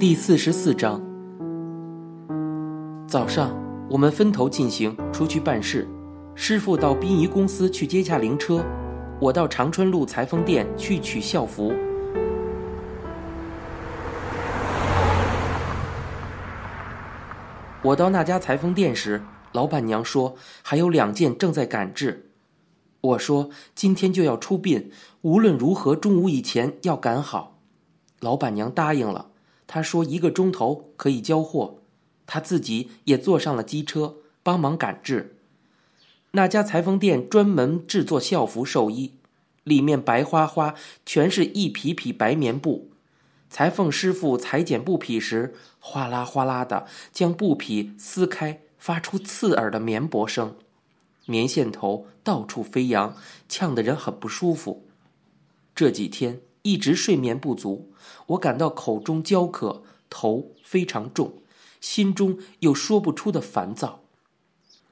第四十四章。早上，我们分头进行，出去办事。师傅到殡仪公司去接驾灵车，我到长春路裁缝店去取校服。我到那家裁缝店时，老板娘说还有两件正在赶制。我说今天就要出殡，无论如何中午以前要赶好。老板娘答应了，他说一个钟头可以交货，他自己也坐上了机车帮忙赶制。那家裁缝店专门制作校服寿衣，里面白花花，全是一匹匹白棉布。裁缝师傅裁剪布匹时，哗啦哗啦的将布匹撕开，发出刺耳的绵薄声，棉线头到处飞扬，呛得人很不舒服。这几天一直睡眠不足，我感到口中焦渴，头非常重，心中有说不出的烦躁。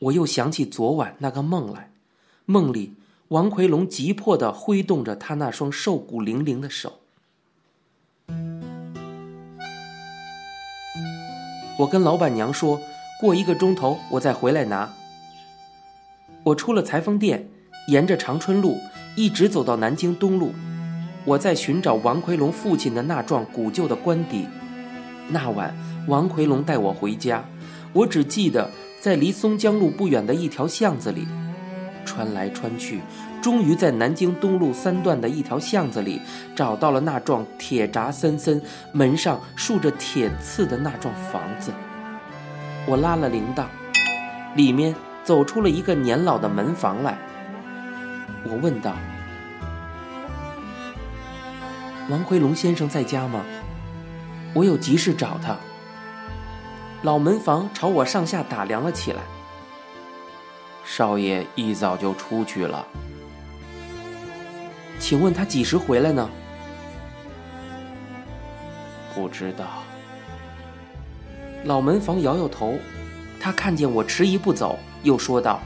我又想起昨晚那个梦来，梦里王奎龙急迫地挥动着他那双瘦骨嶙嶙的手。我跟老板娘说过一个钟头我再回来拿。我出了裁缝店，沿着长春路一直走到南京东路，我在寻找王奎龙父亲的那幢古旧的官邸。那晚王奎龙带我回家，我只记得在离松江路不远的一条巷子里，穿来穿去，终于在南京东路三段的一条巷子里找到了那幢铁闸森森、门上竖着铁刺的那幢房子。我拉了铃铛，里面走出了一个年老的门房来。我问道：“王奎龙先生在家吗？我有急事找他。”老门房朝我上下打量了起来。少爷一早就出去了。请问他几时回来呢？不知道。老门房摇摇头，他看见我迟疑不走，又说道：“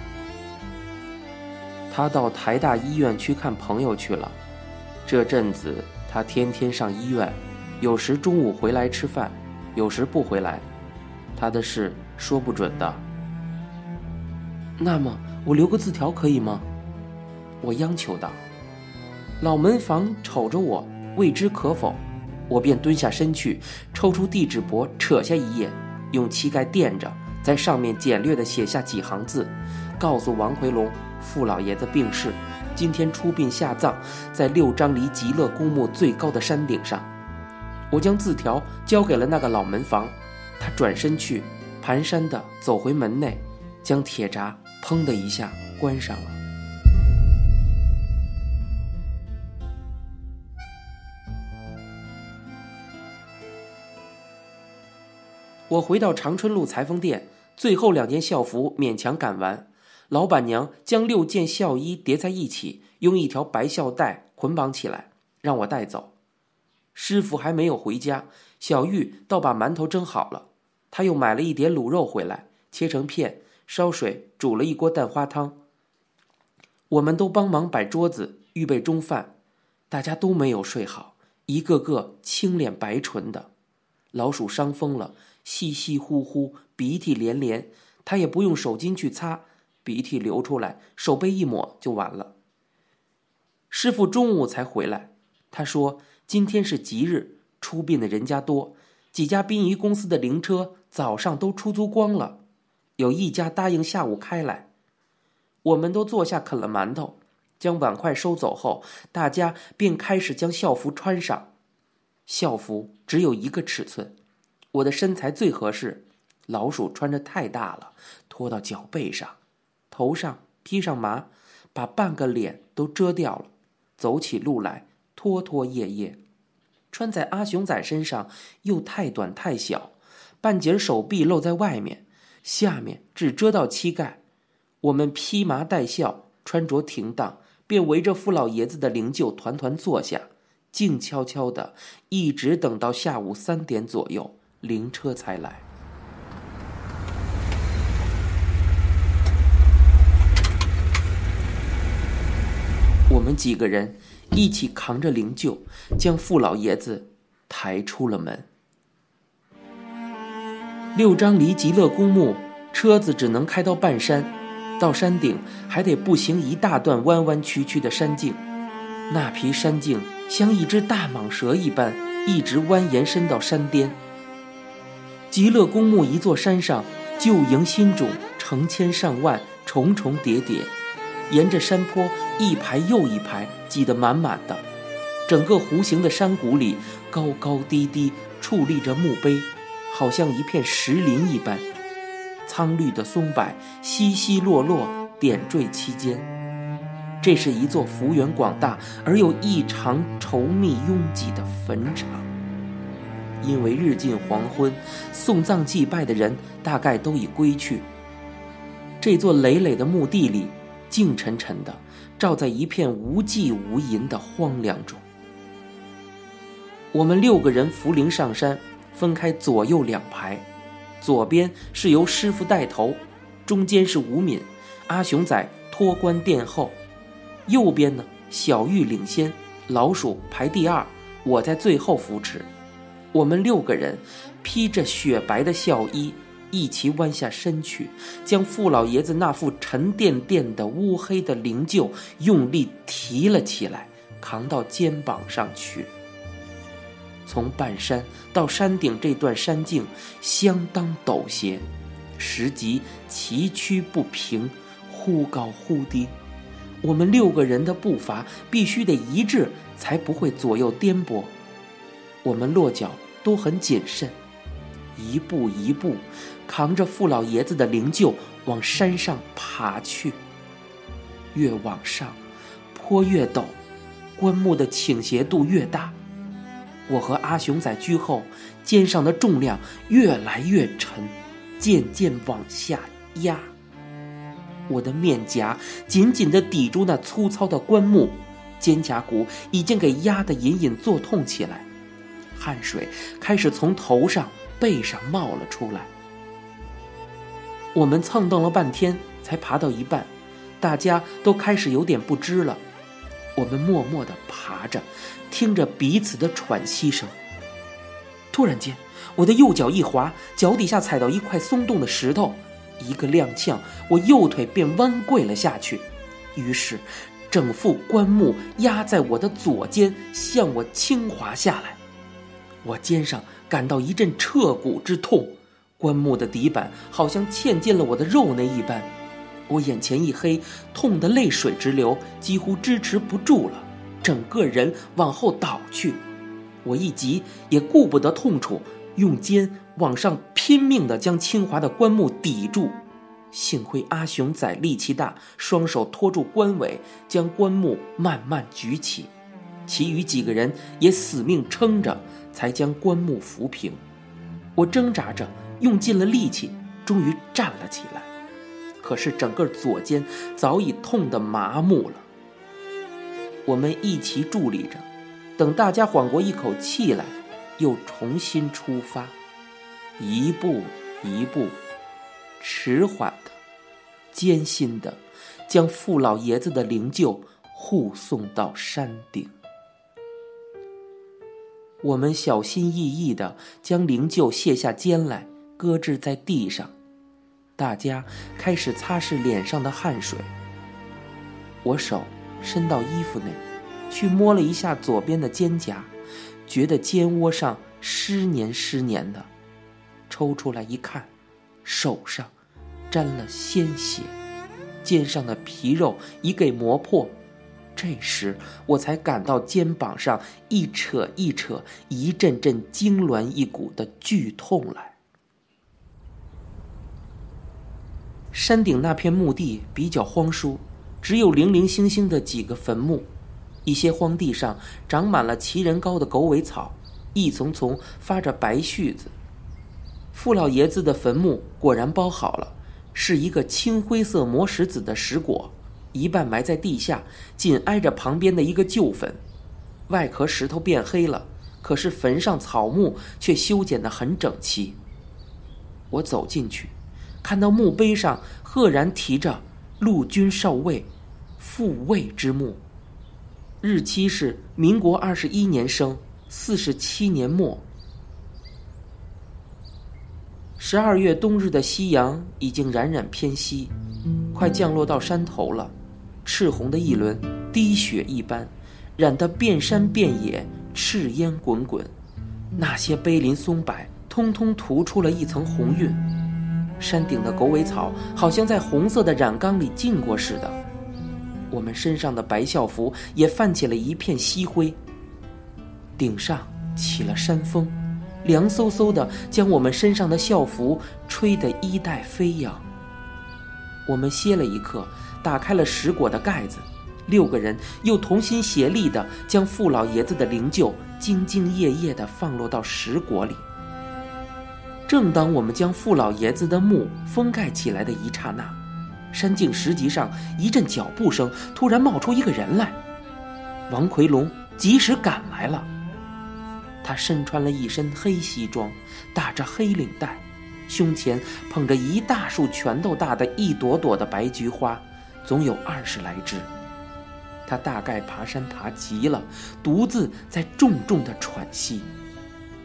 他到台大医院去看朋友去了。这阵子他天天上医院，有时中午回来吃饭，有时不回来。他的事说不准的。”那么我留个字条可以吗？我央求道。老门房瞅着我，未知可否，我便蹲下身去，抽出地址簿，扯下一页，用膝盖垫着，在上面简略地写下几行字，告诉王奎龙傅老爷子病逝，今天出殡下葬，在六张离极乐公墓最高的山顶上。我将字条交给了那个老门房，他转身去，蹒跚地走回门内，将铁闸砰的一下关上了。我回到长春路裁缝店，最后两件校服勉强赶完。老板娘将六件孝衣叠在一起，用一条白孝带捆绑起来，让我带走。师傅还没有回家，小玉倒把馒头蒸好了。他又买了一碟卤肉回来，切成片，烧水煮了一锅蛋花汤。我们都帮忙摆桌子，预备中饭。大家都没有睡好，一个个青脸白唇的。老鼠伤风了。稀稀呼呼，鼻涕连连，他也不用手巾去擦，鼻涕流出来，手背一抹就完了。师傅中午才回来，他说今天是吉日，出殡的人家多，几家殡仪公司的灵车早上都出租光了，有一家答应下午开来。我们都坐下啃了馒头，将碗筷收走后，大家便开始将校服穿上。校服只有一个尺寸。我的身材最合适，老鼠穿着太大了，拖到脚背上，头上披上麻，把半个脸都遮掉了，走起路来拖拖曳曳。穿在阿雄仔身上又太短太小，半截手臂露在外面，下面只遮到膝盖。我们披麻戴孝，穿着停当，便围着傅老爷子的灵柩团团坐下，静悄悄的，一直等到下午三点左右。灵车才来，我我们几个人一起扛着灵柩，将傅老爷子抬出了门。六张离极乐公墓，车子只能开到半山，到山顶还得步行一大段弯弯曲曲的山径。那匹山径像一只大蟒蛇一般，一直蜿蜒伸到山巅。极乐公墓一座山上，旧营新种，成千上万，重重叠叠，沿着山坡一排又一排挤得满满的。整个弧形的山谷里，高高低低矗立着墓碑，好像一片石林一般。苍绿的松柏稀稀落落点缀其间。这是一座幅员广大而又异常稠密拥挤的坟场。因为日近黄昏，送葬祭拜的人大概都已归去。这座累累的墓地里，静沉沉的，照在一片无际无垠的荒凉中。我们六个人扶灵上山，分开左右两排，左边是由师傅带头，中间是吴敏、阿雄仔托棺殿后，右边呢小玉领先，老鼠排第二，我在最后扶持。我们六个人披着雪白的孝衣，一齐弯下身去，将傅老爷子那副沉甸甸的乌黑的灵柩用力提了起来，扛到肩膀上去。从半山到山顶这段山径相当陡斜，石级崎岖不平，忽高忽低。我们六个人的步伐必须得一致，才不会左右颠簸。我们落脚都很谨慎，一步一步扛着傅老爷子的灵柩往山上爬去。越往上，坡越陡，棺木的倾斜度越大。我和阿雄在居后，肩上的重量越来越沉，渐渐往下压。我的面颊紧紧地抵住那粗糙的棺木，肩胛骨已经给压得隐隐作痛起来。汗水开始从头上、背上冒了出来。我们蹭蹬了半天，才爬到一半，大家都开始有点不支了。我们默默地爬着，听着彼此的喘息声。突然间，我的右脚一滑，脚底下踩到一块松动的石头，一个踉跄，我右腿便弯跪了下去。于是，整副棺木压在我的左肩，向我倾滑下来。我肩上感到一阵彻骨之痛，棺木的底板好像嵌进了我的肉内一般。我眼前一黑，痛得泪水直流，几乎支持不住了，整个人往后倒去。我一急也顾不得痛楚，用肩往上拼命地将清华的棺木抵住。幸亏阿雄仔力气大，双手托住棺尾，将棺木慢慢举起。其余几个人也死命撑着。才将棺木扶平，我挣扎着，用尽了力气，终于站了起来。可是整个左肩早已痛得麻木了。我们一齐伫立着，等大家缓过一口气来，又重新出发，一步一步，迟缓的、艰辛的，将傅老爷子的灵柩护送到山顶。我们小心翼翼地将灵柩卸下肩来，搁置在地上。大家开始擦拭脸上的汗水。我手伸到衣服内，去摸了一下左边的肩胛，觉得肩窝上湿黏湿黏的。抽出来一看，手上沾了鲜血，肩上的皮肉已给磨破。这时，我才感到肩膀上一扯一扯，一阵阵痉挛一股的剧痛来。山顶那片墓地比较荒疏，只有零零星星的几个坟墓，一些荒地上长满了齐人高的狗尾草，一丛丛发着白絮子。傅老爷子的坟墓果然包好了，是一个青灰色磨石子的石椁。一半埋在地下，紧挨着旁边的一个旧坟，外壳石头变黑了，可是坟上草木却修剪得很整齐。我走进去，看到墓碑上赫然提着“陆军少尉，复位之墓”，日期是民国二十一年生，四十七年末。十二月冬日的夕阳已经冉冉偏西，快降落到山头了。赤红的一轮，滴血一般，染得遍山遍野，赤烟滚滚。那些碑林松柏，通通涂出了一层红晕。山顶的狗尾草，好像在红色的染缸里浸过似的。我们身上的白校服也泛起了一片夕灰。顶上起了山风。凉飕飕的，将我们身上的校服吹得衣带飞扬。我们歇了一刻，打开了石椁的盖子，六个人又同心协力地将傅老爷子的灵柩兢兢业业地放落到石椁里。正当我们将傅老爷子的墓封盖起来的一刹那，山径石级上一阵脚步声，突然冒出一个人来。王奎龙及时赶来了。他身穿了一身黑西装，打着黑领带，胸前捧着一大束拳头大的一朵朵的白菊花，总有二十来枝。他大概爬山爬急了，独自在重重的喘息。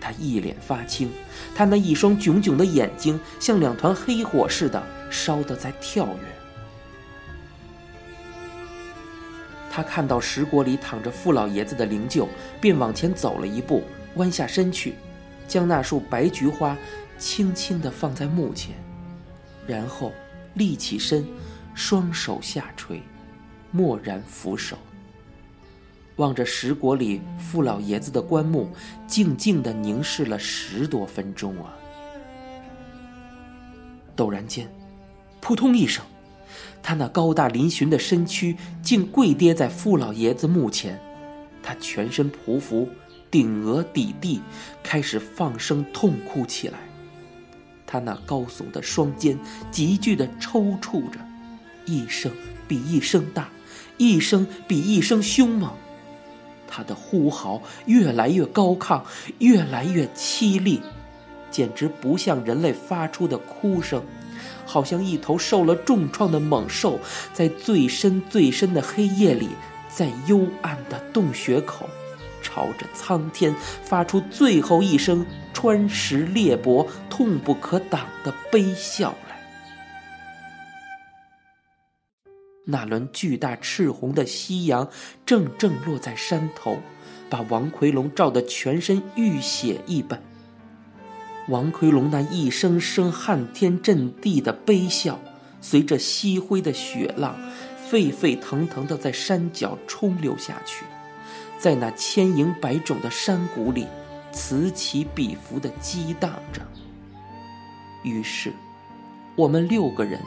他一脸发青，他那一双炯炯的眼睛像两团黑火似的烧得在跳跃。他看到石椁里躺着傅老爷子的灵柩，便往前走了一步。弯下身去，将那束白菊花轻轻地放在墓前，然后立起身，双手下垂，默然俯首，望着石椁里傅老爷子的棺木，静静地凝视了十多分钟啊！陡然间，扑通一声，他那高大嶙峋的身躯竟跪跌在傅老爷子墓前，他全身匍匐。顶额抵地，开始放声痛哭起来。他那高耸的双肩急剧的抽搐着，一声比一声大，一声比一声凶猛。他的呼嚎越来越高亢，越来越凄厉，简直不像人类发出的哭声，好像一头受了重创的猛兽，在最深最深的黑夜里，在幽暗的洞穴口。朝着苍天发出最后一声穿石裂帛、痛不可挡的悲笑来。那轮巨大赤红的夕阳正正落在山头，把王奎龙照得全身浴血一般。王奎龙那一声声撼天震地的悲笑，随着夕灰的雪浪，沸沸腾腾的在山脚冲流下去。在那千营百种的山谷里，此起彼伏的激荡着。于是，我们六个人，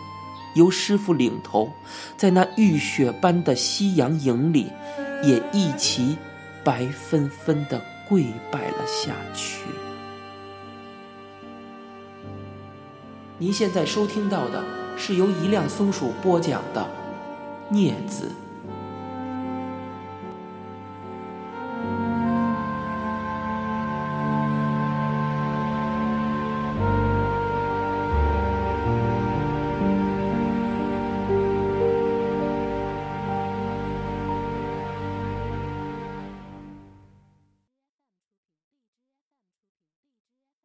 由师傅领头，在那浴血般的夕阳影里，也一齐白纷纷的跪拜了下去。您现在收听到的是由一辆松鼠播讲的《镊子》。